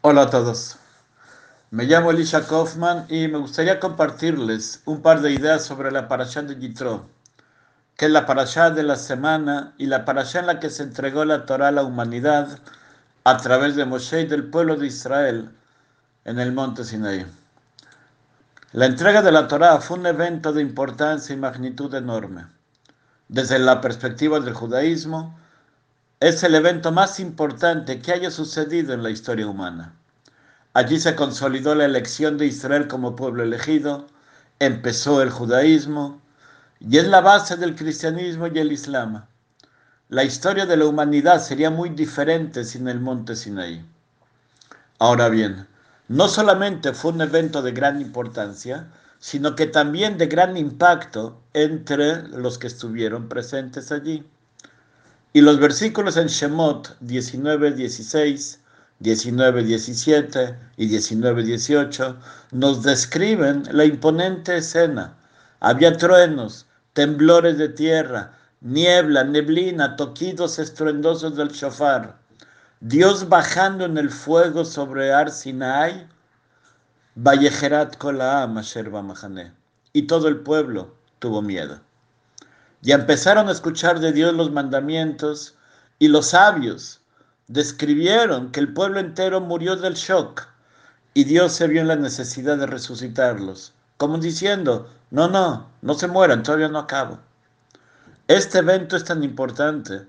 Hola a todos. Me llamo Elisha Kaufman y me gustaría compartirles un par de ideas sobre la parashá de Yitro, que es la parashá de la semana y la parashá en la que se entregó la Torah a la humanidad a través de Moshe y del pueblo de Israel en el monte Sinaí. La entrega de la Torah fue un evento de importancia y magnitud enorme. Desde la perspectiva del judaísmo, es el evento más importante que haya sucedido en la historia humana. Allí se consolidó la elección de Israel como pueblo elegido, empezó el judaísmo y es la base del cristianismo y el islam. La historia de la humanidad sería muy diferente sin el monte Sinaí. Ahora bien, no solamente fue un evento de gran importancia, sino que también de gran impacto entre los que estuvieron presentes allí. Y los versículos en Shemot 19, 16, 19, 17 y 19, 18 nos describen la imponente escena. Había truenos, temblores de tierra, niebla, neblina, toquidos estruendosos del shofar. Dios bajando en el fuego sobre Ar Sinai, Vallejerat Kolaam Asher. Y todo el pueblo tuvo miedo. Y empezaron a escuchar de Dios los mandamientos y los sabios describieron que el pueblo entero murió del shock y Dios se vio en la necesidad de resucitarlos, como diciendo, no, no, no se mueran, todavía no acabo. Este evento es tan importante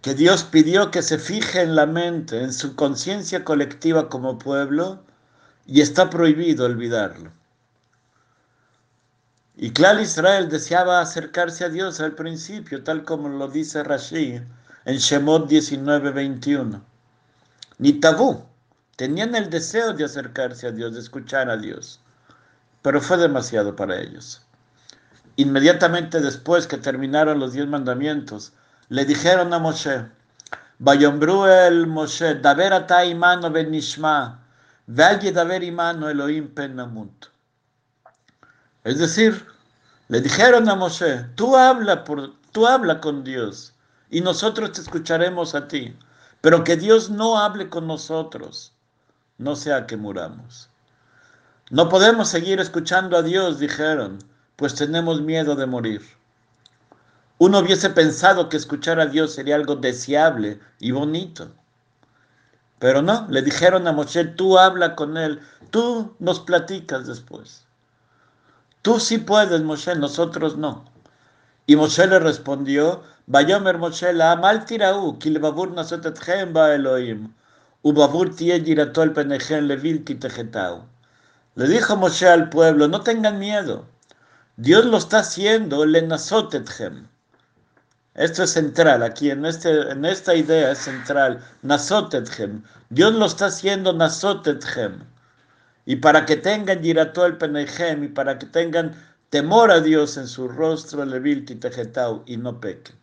que Dios pidió que se fije en la mente, en su conciencia colectiva como pueblo, y está prohibido olvidarlo. Y claro, Israel deseaba acercarse a Dios al principio, tal como lo dice Rashi en Shemot 19:21. Ni tabú, tenían el deseo de acercarse a Dios, de escuchar a Dios, pero fue demasiado para ellos. Inmediatamente después que terminaron los diez mandamientos, le dijeron a Moshe, Vayombru el Moshe, Daver imano ben nishma, Daver imano Elohim penamut. Es decir, le dijeron a Moshe, tú habla, con Dios y nosotros te escucharemos a ti, pero que Dios no hable con nosotros, no sea que muramos. No podemos seguir escuchando a Dios, dijeron, pues tenemos miedo de morir. Uno hubiese pensado que escuchar a Dios sería algo deseable y bonito. Pero no, le dijeron a Moshe, tú habla con él, tú nos platicas después. Tú sí puedes, Moshe, nosotros no. Y Moshe le respondió, Vayomer Moshe la amal tirau, kilbabur nasotetchem ba Elohim, ubabur tie giratol penejen levil tejetau. Le dijo Moshe al pueblo, no tengan miedo, Dios lo está haciendo, le nasotetchem. Esto es central, aquí en, este, en esta idea es central. Nasotetchem. Dios lo está haciendo Nasotetchem. Y para que tengan Yirato el Penejem y para que tengan temor a Dios en su rostro, Levilti Tejetau, y no pequen.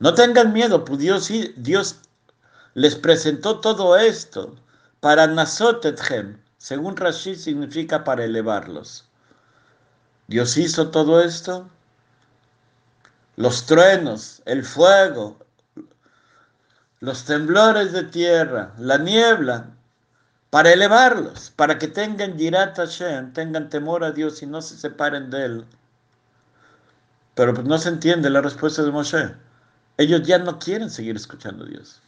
No tengan miedo, pues Dios, Dios les presentó todo esto para Nasotetchem. Según Rashi significa para elevarlos. Dios hizo todo esto los truenos, el fuego, los temblores de tierra, la niebla, para elevarlos, para que tengan Yirat Hashem, tengan temor a Dios y no se separen de Él. Pero pues no se entiende la respuesta de Moshe. Ellos ya no quieren seguir escuchando a Dios.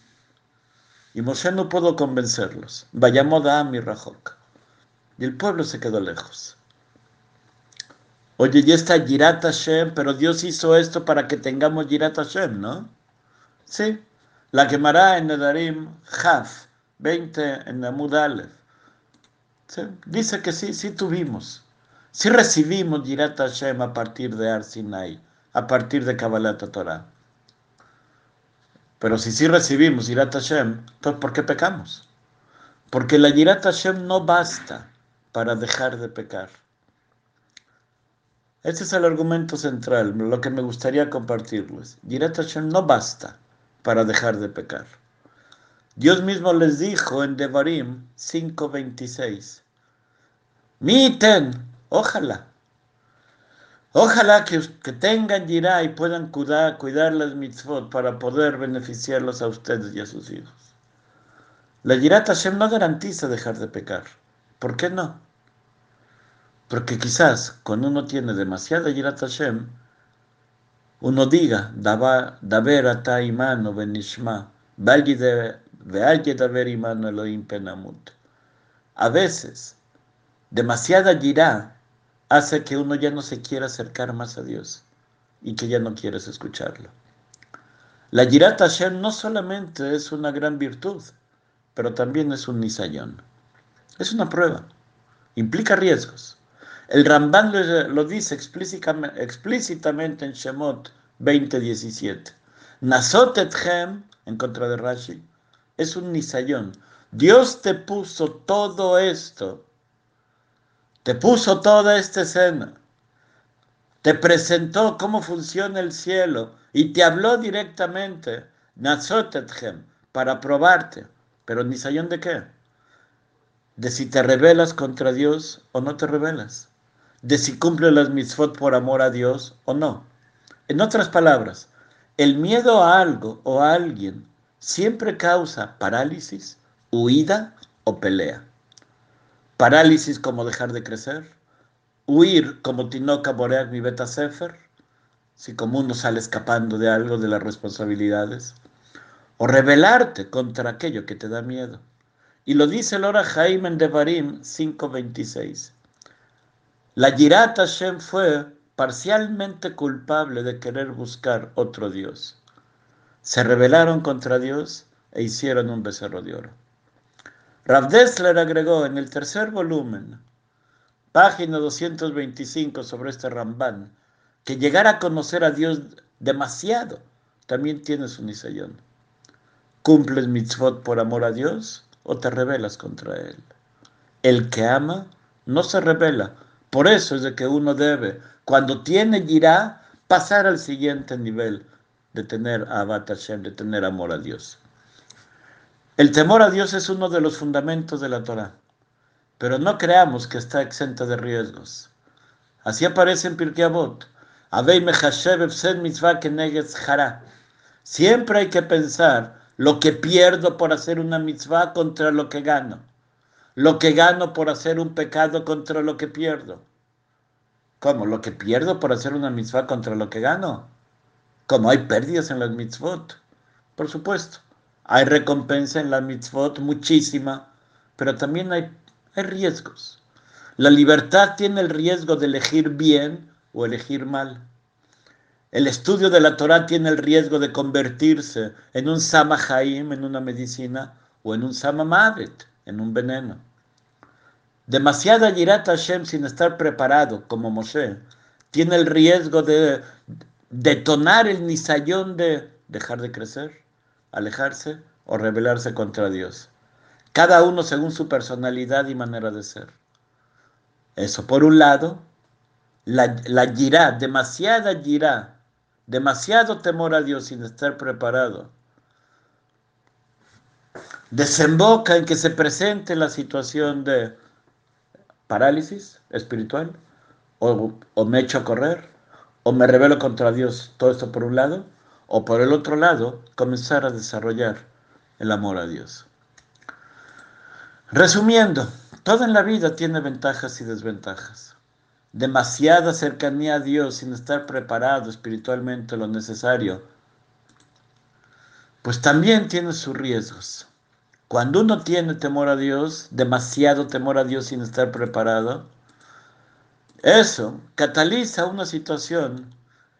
Y Moshe no pudo convencerlos. Vayamos a mi Rajok. Y el pueblo se quedó lejos. Oye, ya está Yirat Hashem, pero Dios hizo esto para que tengamos Yirat Hashem, ¿no? Sí. La quemará en Nedarim Haf, 20 en Amud Aleph. Dice que sí, sí tuvimos. Sí recibimos Yirat Hashem a partir de Ar Sinai, a partir de Kabbalat Torah. Pero si sí recibimos Yirat Hashem, entonces ¿por qué pecamos? Porque la Yirat Hashem no basta para dejar de pecar. Este es el argumento central, lo que me gustaría compartirles. Yirat Hashem no basta para dejar de pecar. Dios mismo les dijo en Devarim 5:26, Miten, ojalá, ojalá que, que tengan Yirá y puedan cuidar, cuidar las mitzvot para poder beneficiarlos a ustedes y a sus hijos. La Yirat Hashem no garantiza dejar de pecar. ¿Por qué no? Porque quizás cuando uno tiene demasiada Yirat Hashem, uno diga, Daber ata imano benishma, penamut. A veces, demasiada Yirá hace que uno ya no se quiera acercar más a Dios y que ya no quieres escucharlo. La Yirat Hashem no solamente es una gran virtud, pero también es un nisayón. Es una prueba, implica riesgos. El Ramban lo, dice explícitamente en Shemot 20:17. Nasot etchem, en contra de Rashi, es un nisayón. Dios te puso todo esto, te puso toda esta escena, te presentó cómo funciona el cielo y te habló directamente, Nasot etchem, para probarte. Pero nisayón de qué? De si te rebelas contra Dios o no te rebelas de si cumple las mitzvot por amor a Dios o no. En otras palabras, el miedo a algo o a alguien siempre causa parálisis, huida o pelea. Parálisis como dejar de crecer, huir como Tinoca Boreak mi Beta Sefer, si como uno sale escapando de algo de las responsabilidades, o rebelarte contra aquello que te da miedo. Y lo dice el hora Jaime en Devarim 5.26. La Yirat Hashem fue parcialmente culpable de querer buscar otro Dios. Se rebelaron contra Dios e hicieron un becerro de oro. Rav Dessler agregó en el tercer volumen, página 225 sobre este Ramban, que llegar a conocer a Dios demasiado también tiene su nisayón. ¿Cumples mitzvot por amor a Dios o te rebelas contra Él? El que ama no se revela por eso es de que uno debe, cuando tiene girá, pasar al siguiente nivel de tener Abat Hashem, de tener amor a Dios. El temor a Dios es uno de los fundamentos de la Torah, pero no creamos que está exenta de riesgos. Así aparece en Pirkei Avot. Siempre hay que pensar lo que pierdo por hacer una mitzvah contra lo que gano lo que gano por hacer un pecado contra lo que pierdo. ¿Cómo? ¿Lo que pierdo por hacer una mitzvah contra lo que gano? Como hay pérdidas en las mitzvot. Por supuesto. Hay recompensa en la mitzvot, muchísima, pero también hay, riesgos. La libertad tiene el riesgo de elegir bien o elegir mal. El estudio de la Torah tiene el riesgo de convertirse en un Sama en una medicina, o en un Sama Mavet, en un veneno. Demasiada Yirat Hashem sin estar preparado, como Moshe, tiene el riesgo de detonar el nisayón de dejar de crecer, alejarse o rebelarse contra Dios. Cada uno según su personalidad y manera de ser. Eso, por un lado, la, la demasiada girá, demasiado temor a Dios sin estar preparado, desemboca en que se presente la situación de parálisis espiritual, o, me echo a correr, o me rebelo contra Dios, todo esto por un lado, o por el otro lado, comenzar a desarrollar el amor a Dios. Resumiendo, todo en la vida tiene ventajas y desventajas. Demasiada cercanía a Dios sin estar preparado espiritualmente lo necesario, pues también tiene sus riesgos. Cuando uno tiene temor a Dios, demasiado temor a Dios sin estar preparado, eso cataliza una situación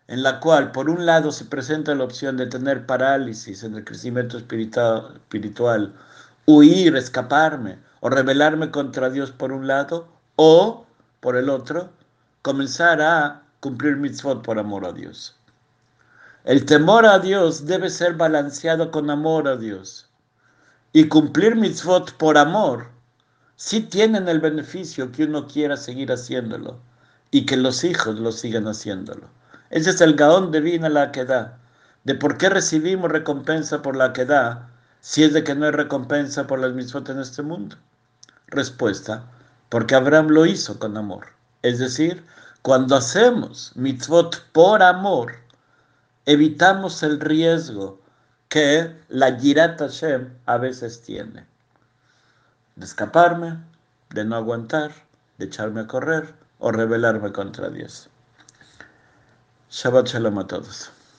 en la cual, por un lado, se presenta la opción de tener parálisis en el crecimiento espiritual, huir, escaparme o rebelarme contra Dios por un lado, o, por el otro, comenzar a cumplir mitzvot por amor a Dios. El temor a Dios debe ser balanceado con amor a Dios y cumplir mitzvot por amor, sí tienen el beneficio que uno quiera seguir haciéndolo y que los hijos lo sigan haciéndolo. Ese es el gaón de vina la que da. De por qué recibimos recompensa por la que da si es de que no hay recompensa por las mitzvot en este mundo. Respuesta, porque Abraham lo hizo con amor. Es decir, cuando hacemos mitzvot por amor, evitamos el riesgo que la Yirat Hashem a veces tiene. de escaparme, de no aguantar, de echarme a correr o rebelarme contra Dios. Shabbat Shalom a todos.